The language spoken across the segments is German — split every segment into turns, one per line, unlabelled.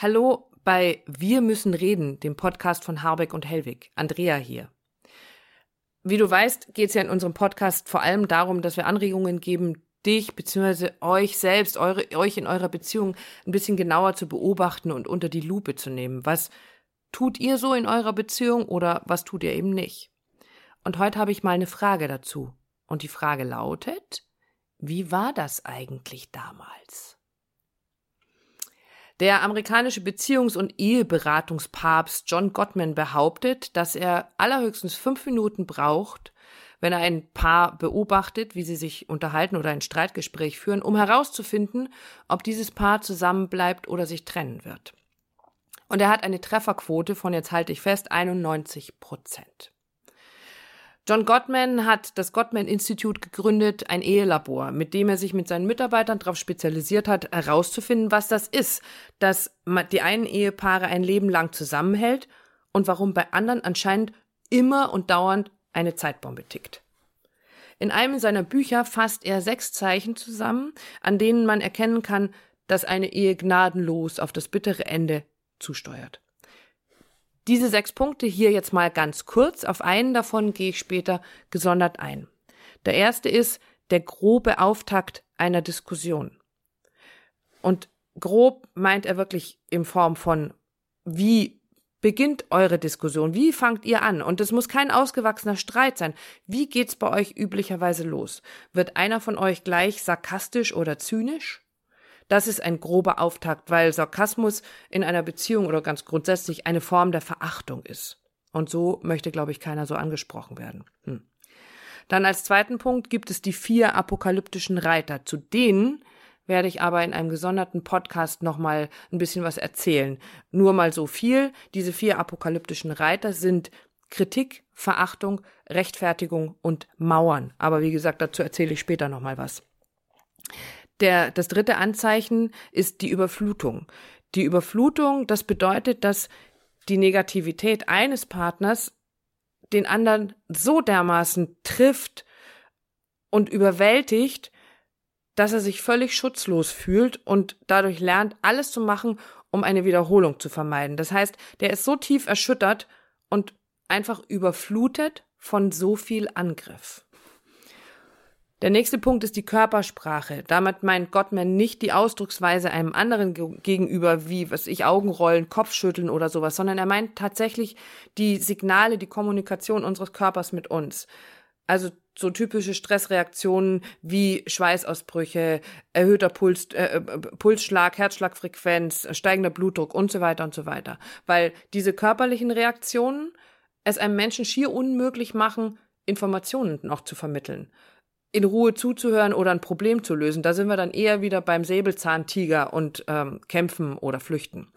Hallo bei Wir müssen reden, dem Podcast von Harbeck und Hellwig. Andrea hier. Wie du weißt, geht es ja in unserem Podcast vor allem darum, dass wir Anregungen geben, dich bzw. euch selbst, eure, euch in eurer Beziehung ein bisschen genauer zu beobachten und unter die Lupe zu nehmen. Was tut ihr so in eurer Beziehung oder was tut ihr eben nicht? Und heute habe ich mal eine Frage dazu. Und die Frage lautet, wie war das eigentlich damals? Der amerikanische Beziehungs- und Eheberatungspapst John Gottman behauptet, dass er allerhöchstens fünf Minuten braucht, wenn er ein Paar beobachtet, wie sie sich unterhalten oder ein Streitgespräch führen, um herauszufinden, ob dieses Paar zusammenbleibt oder sich trennen wird. Und er hat eine Trefferquote von, jetzt halte ich fest, 91 Prozent. John Gottman hat das Gottman Institute gegründet, ein Ehelabor, mit dem er sich mit seinen Mitarbeitern darauf spezialisiert hat, herauszufinden, was das ist, dass die einen Ehepaare ein Leben lang zusammenhält und warum bei anderen anscheinend immer und dauernd eine Zeitbombe tickt. In einem seiner Bücher fasst er sechs Zeichen zusammen, an denen man erkennen kann, dass eine Ehe gnadenlos auf das bittere Ende zusteuert. Diese sechs Punkte hier jetzt mal ganz kurz. Auf einen davon gehe ich später gesondert ein. Der erste ist der grobe Auftakt einer Diskussion. Und grob meint er wirklich in Form von, wie beginnt eure Diskussion? Wie fangt ihr an? Und es muss kein ausgewachsener Streit sein. Wie geht's bei euch üblicherweise los? Wird einer von euch gleich sarkastisch oder zynisch? Das ist ein grober Auftakt, weil Sarkasmus in einer Beziehung oder ganz grundsätzlich eine Form der Verachtung ist. Und so möchte, glaube ich, keiner so angesprochen werden. Hm. Dann als zweiten Punkt gibt es die vier apokalyptischen Reiter. Zu denen werde ich aber in einem gesonderten Podcast nochmal ein bisschen was erzählen. Nur mal so viel. Diese vier apokalyptischen Reiter sind Kritik, Verachtung, Rechtfertigung und Mauern. Aber wie gesagt, dazu erzähle ich später nochmal was. Der, das dritte Anzeichen ist die Überflutung. Die Überflutung, das bedeutet, dass die Negativität eines Partners den anderen so dermaßen trifft und überwältigt, dass er sich völlig schutzlos fühlt und dadurch lernt, alles zu machen, um eine Wiederholung zu vermeiden. Das heißt, der ist so tief erschüttert und einfach überflutet von so viel Angriff. Der nächste Punkt ist die Körpersprache. Damit meint Gottman nicht die Ausdrucksweise einem anderen gegenüber, wie, was ich, Augenrollen, Kopfschütteln oder sowas, sondern er meint tatsächlich die Signale, die Kommunikation unseres Körpers mit uns. Also so typische Stressreaktionen wie Schweißausbrüche, erhöhter Puls, äh, äh, Pulsschlag, Herzschlagfrequenz, steigender Blutdruck und so weiter und so weiter. Weil diese körperlichen Reaktionen es einem Menschen schier unmöglich machen, Informationen noch zu vermitteln in Ruhe zuzuhören oder ein Problem zu lösen. Da sind wir dann eher wieder beim Säbelzahntiger und ähm, kämpfen oder flüchten.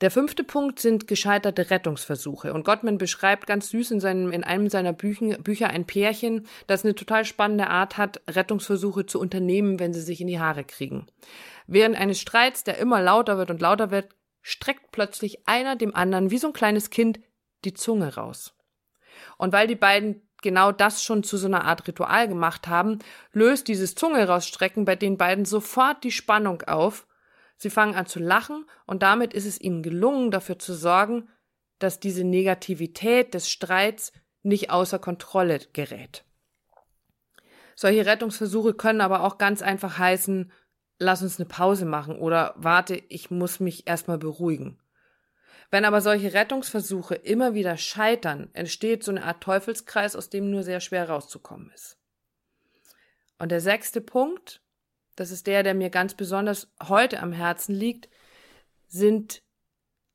Der fünfte Punkt sind gescheiterte Rettungsversuche. Und Gottman beschreibt ganz süß in, seinem, in einem seiner Büchen, Bücher ein Pärchen, das eine total spannende Art hat, Rettungsversuche zu unternehmen, wenn sie sich in die Haare kriegen. Während eines Streits, der immer lauter wird und lauter wird, streckt plötzlich einer dem anderen wie so ein kleines Kind die Zunge raus. Und weil die beiden genau das schon zu so einer Art Ritual gemacht haben, löst dieses Zunge rausstrecken bei den beiden sofort die Spannung auf. Sie fangen an zu lachen und damit ist es ihnen gelungen, dafür zu sorgen, dass diese Negativität des Streits nicht außer Kontrolle gerät. Solche Rettungsversuche können aber auch ganz einfach heißen, lass uns eine Pause machen oder warte, ich muss mich erstmal beruhigen. Wenn aber solche Rettungsversuche immer wieder scheitern, entsteht so eine Art Teufelskreis, aus dem nur sehr schwer rauszukommen ist. Und der sechste Punkt, das ist der, der mir ganz besonders heute am Herzen liegt, sind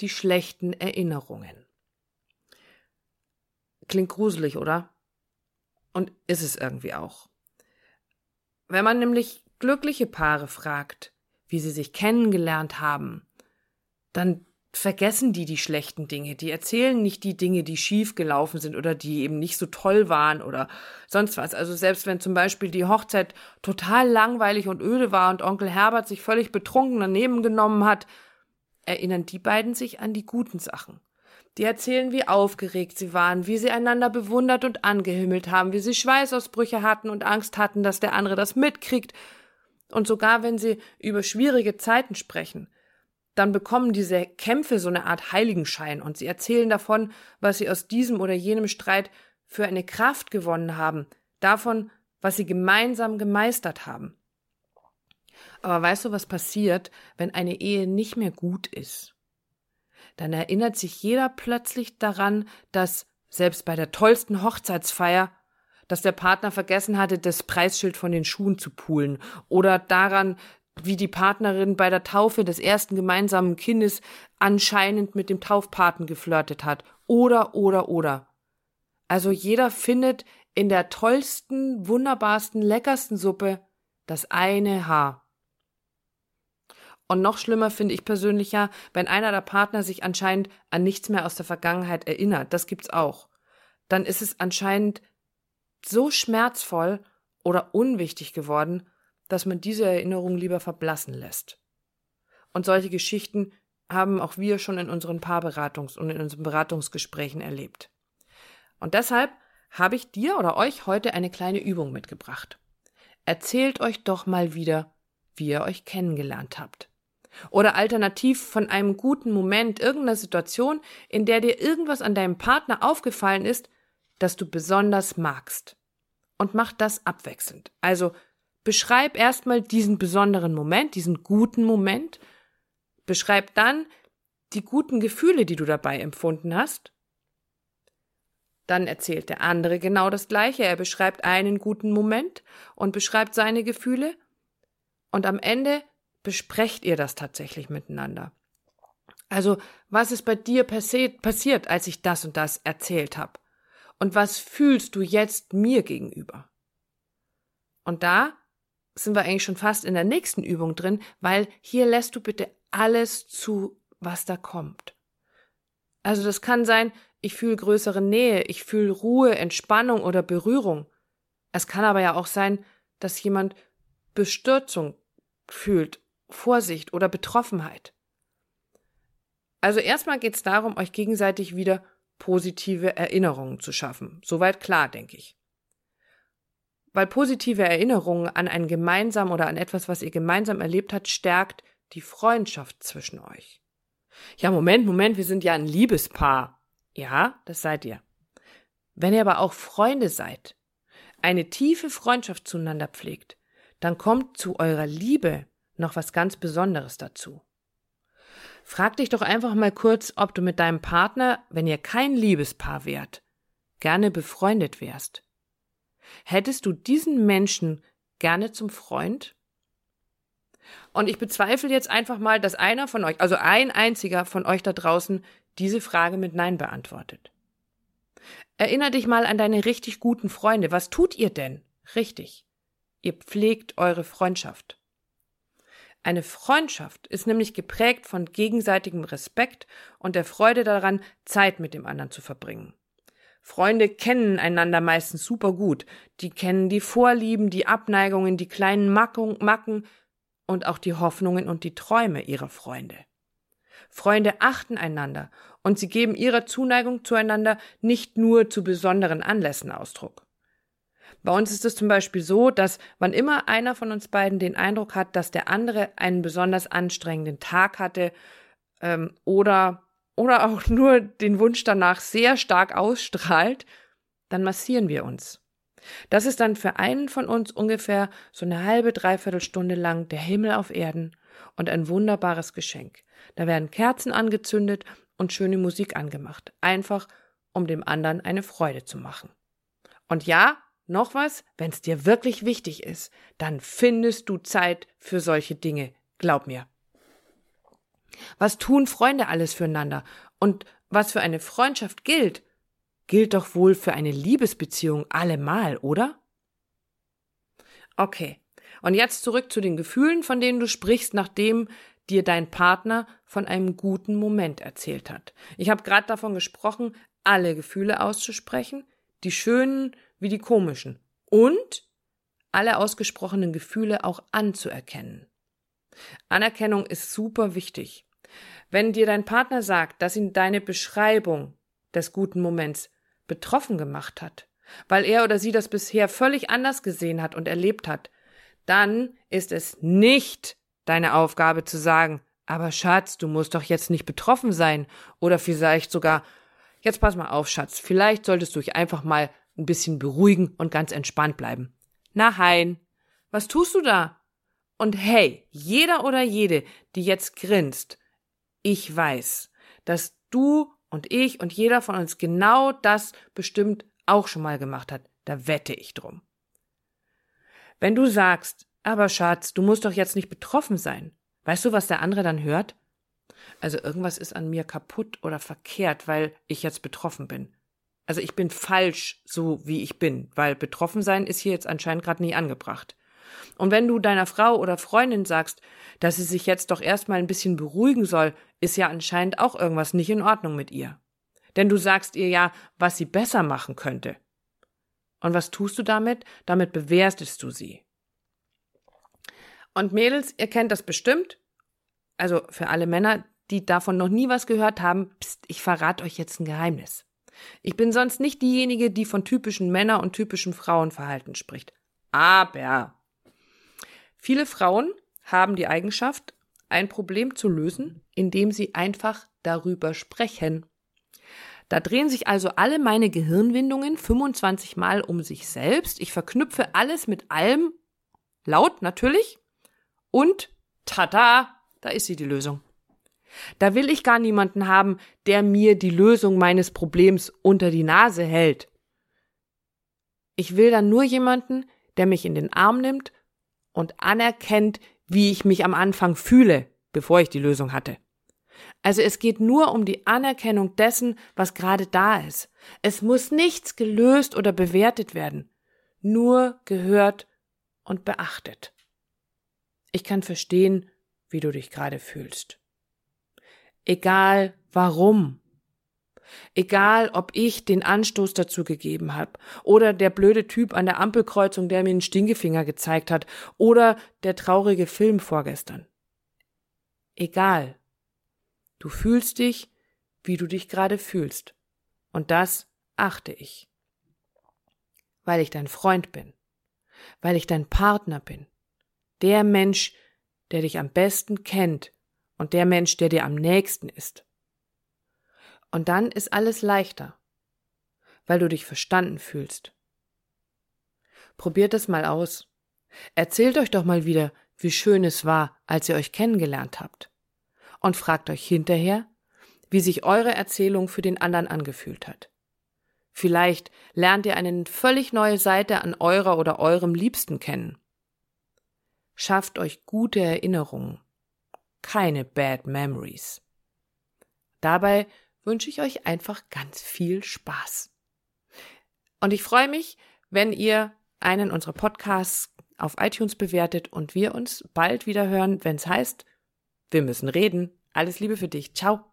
die schlechten Erinnerungen. Klingt gruselig, oder? Und ist es irgendwie auch. Wenn man nämlich glückliche Paare fragt, wie sie sich kennengelernt haben, dann vergessen die die schlechten Dinge. Die erzählen nicht die Dinge, die schief gelaufen sind oder die eben nicht so toll waren oder sonst was. Also selbst wenn zum Beispiel die Hochzeit total langweilig und öde war und Onkel Herbert sich völlig betrunken daneben genommen hat, erinnern die beiden sich an die guten Sachen. Die erzählen, wie aufgeregt sie waren, wie sie einander bewundert und angehimmelt haben, wie sie Schweißausbrüche hatten und Angst hatten, dass der andere das mitkriegt. Und sogar wenn sie über schwierige Zeiten sprechen, dann bekommen diese Kämpfe so eine Art Heiligenschein und sie erzählen davon, was sie aus diesem oder jenem Streit für eine Kraft gewonnen haben, davon, was sie gemeinsam gemeistert haben. Aber weißt du, was passiert, wenn eine Ehe nicht mehr gut ist? Dann erinnert sich jeder plötzlich daran, dass selbst bei der tollsten Hochzeitsfeier, dass der Partner vergessen hatte, das Preisschild von den Schuhen zu poolen oder daran, wie die Partnerin bei der Taufe des ersten gemeinsamen Kindes anscheinend mit dem Taufpaten geflirtet hat. Oder, oder, oder. Also jeder findet in der tollsten, wunderbarsten, leckersten Suppe das eine Haar. Und noch schlimmer finde ich persönlich ja, wenn einer der Partner sich anscheinend an nichts mehr aus der Vergangenheit erinnert. Das gibt's auch. Dann ist es anscheinend so schmerzvoll oder unwichtig geworden, dass man diese Erinnerung lieber verblassen lässt. Und solche Geschichten haben auch wir schon in unseren Paarberatungs- und in unseren Beratungsgesprächen erlebt. Und deshalb habe ich dir oder euch heute eine kleine Übung mitgebracht. Erzählt euch doch mal wieder, wie ihr euch kennengelernt habt. Oder alternativ von einem guten Moment, irgendeiner Situation, in der dir irgendwas an deinem Partner aufgefallen ist, das du besonders magst. Und mach das abwechselnd. Also beschreib erstmal diesen besonderen Moment, diesen guten Moment. Beschreib dann die guten Gefühle, die du dabei empfunden hast. Dann erzählt der andere genau das Gleiche. Er beschreibt einen guten Moment und beschreibt seine Gefühle. Und am Ende besprecht ihr das tatsächlich miteinander? Also, was ist bei dir passiert, als ich das und das erzählt habe? Und was fühlst du jetzt mir gegenüber? Und da sind wir eigentlich schon fast in der nächsten Übung drin, weil hier lässt du bitte alles zu, was da kommt. Also das kann sein, ich fühle größere Nähe, ich fühle Ruhe, Entspannung oder Berührung. Es kann aber ja auch sein, dass jemand Bestürzung fühlt Vorsicht oder Betroffenheit. Also erstmal geht es darum, euch gegenseitig wieder positive Erinnerungen zu schaffen. Soweit klar, denke ich. Weil positive Erinnerungen an ein gemeinsam oder an etwas, was ihr gemeinsam erlebt habt, stärkt die Freundschaft zwischen euch. Ja, Moment, Moment, wir sind ja ein Liebespaar. Ja, das seid ihr. Wenn ihr aber auch Freunde seid, eine tiefe Freundschaft zueinander pflegt, dann kommt zu eurer Liebe noch was ganz Besonderes dazu. Frag dich doch einfach mal kurz, ob du mit deinem Partner, wenn ihr kein Liebespaar wärt, gerne befreundet wärst. Hättest du diesen Menschen gerne zum Freund? Und ich bezweifle jetzt einfach mal, dass einer von euch, also ein einziger von euch da draußen, diese Frage mit Nein beantwortet. Erinner dich mal an deine richtig guten Freunde. Was tut ihr denn? Richtig. Ihr pflegt eure Freundschaft. Eine Freundschaft ist nämlich geprägt von gegenseitigem Respekt und der Freude daran, Zeit mit dem anderen zu verbringen. Freunde kennen einander meistens super gut. Die kennen die Vorlieben, die Abneigungen, die kleinen Macken und auch die Hoffnungen und die Träume ihrer Freunde. Freunde achten einander und sie geben ihrer Zuneigung zueinander nicht nur zu besonderen Anlässen Ausdruck. Bei uns ist es zum Beispiel so, dass wann immer einer von uns beiden den Eindruck hat, dass der andere einen besonders anstrengenden Tag hatte ähm, oder, oder auch nur den Wunsch danach sehr stark ausstrahlt, dann massieren wir uns. Das ist dann für einen von uns ungefähr so eine halbe, dreiviertel Stunde lang der Himmel auf Erden und ein wunderbares Geschenk. Da werden Kerzen angezündet und schöne Musik angemacht, einfach um dem anderen eine Freude zu machen. Und ja, noch was, wenn es dir wirklich wichtig ist, dann findest du Zeit für solche Dinge, glaub mir. Was tun Freunde alles füreinander? Und was für eine Freundschaft gilt, gilt doch wohl für eine Liebesbeziehung allemal, oder? Okay. Und jetzt zurück zu den Gefühlen, von denen du sprichst, nachdem dir dein Partner von einem guten Moment erzählt hat. Ich habe gerade davon gesprochen, alle Gefühle auszusprechen, die schönen, wie die komischen und alle ausgesprochenen Gefühle auch anzuerkennen. Anerkennung ist super wichtig. Wenn dir dein Partner sagt, dass ihn deine Beschreibung des guten Moments betroffen gemacht hat, weil er oder sie das bisher völlig anders gesehen hat und erlebt hat, dann ist es nicht deine Aufgabe zu sagen, Aber Schatz, du musst doch jetzt nicht betroffen sein. Oder vielleicht sogar, jetzt pass mal auf, Schatz, vielleicht solltest du dich einfach mal ein bisschen beruhigen und ganz entspannt bleiben. Na Hein, was tust du da? Und hey, jeder oder jede, die jetzt grinst, ich weiß, dass du und ich und jeder von uns genau das bestimmt auch schon mal gemacht hat. Da wette ich drum. Wenn du sagst, aber Schatz, du musst doch jetzt nicht betroffen sein. Weißt du, was der andere dann hört? Also irgendwas ist an mir kaputt oder verkehrt, weil ich jetzt betroffen bin. Also ich bin falsch, so wie ich bin, weil betroffen sein ist hier jetzt anscheinend gerade nie angebracht. Und wenn du deiner Frau oder Freundin sagst, dass sie sich jetzt doch erstmal ein bisschen beruhigen soll, ist ja anscheinend auch irgendwas nicht in Ordnung mit ihr. Denn du sagst ihr ja, was sie besser machen könnte. Und was tust du damit? Damit bewertest du sie. Und Mädels, ihr kennt das bestimmt. Also für alle Männer, die davon noch nie was gehört haben, pst, ich verrate euch jetzt ein Geheimnis. Ich bin sonst nicht diejenige, die von typischen Männer und typischem Frauenverhalten spricht. Aber viele Frauen haben die Eigenschaft, ein Problem zu lösen, indem sie einfach darüber sprechen. Da drehen sich also alle meine Gehirnwindungen 25 Mal um sich selbst. Ich verknüpfe alles mit allem, laut natürlich, und tada, da ist sie die Lösung. Da will ich gar niemanden haben, der mir die Lösung meines Problems unter die Nase hält. Ich will dann nur jemanden, der mich in den Arm nimmt und anerkennt, wie ich mich am Anfang fühle, bevor ich die Lösung hatte. Also es geht nur um die Anerkennung dessen, was gerade da ist. Es muss nichts gelöst oder bewertet werden, nur gehört und beachtet. Ich kann verstehen, wie du dich gerade fühlst. Egal warum. Egal, ob ich den Anstoß dazu gegeben habe oder der blöde Typ an der Ampelkreuzung, der mir einen Stinkefinger gezeigt hat oder der traurige Film vorgestern. Egal. Du fühlst dich, wie du dich gerade fühlst. Und das achte ich. Weil ich dein Freund bin. Weil ich dein Partner bin. Der Mensch, der dich am besten kennt und der Mensch, der dir am nächsten ist. Und dann ist alles leichter, weil du dich verstanden fühlst. Probiert es mal aus. Erzählt euch doch mal wieder, wie schön es war, als ihr euch kennengelernt habt. Und fragt euch hinterher, wie sich eure Erzählung für den anderen angefühlt hat. Vielleicht lernt ihr eine völlig neue Seite an eurer oder eurem Liebsten kennen. Schafft euch gute Erinnerungen, keine Bad Memories. Dabei wünsche ich euch einfach ganz viel Spaß. Und ich freue mich, wenn ihr einen unserer Podcasts auf iTunes bewertet und wir uns bald wieder hören, wenn es heißt, wir müssen reden. Alles Liebe für dich. Ciao.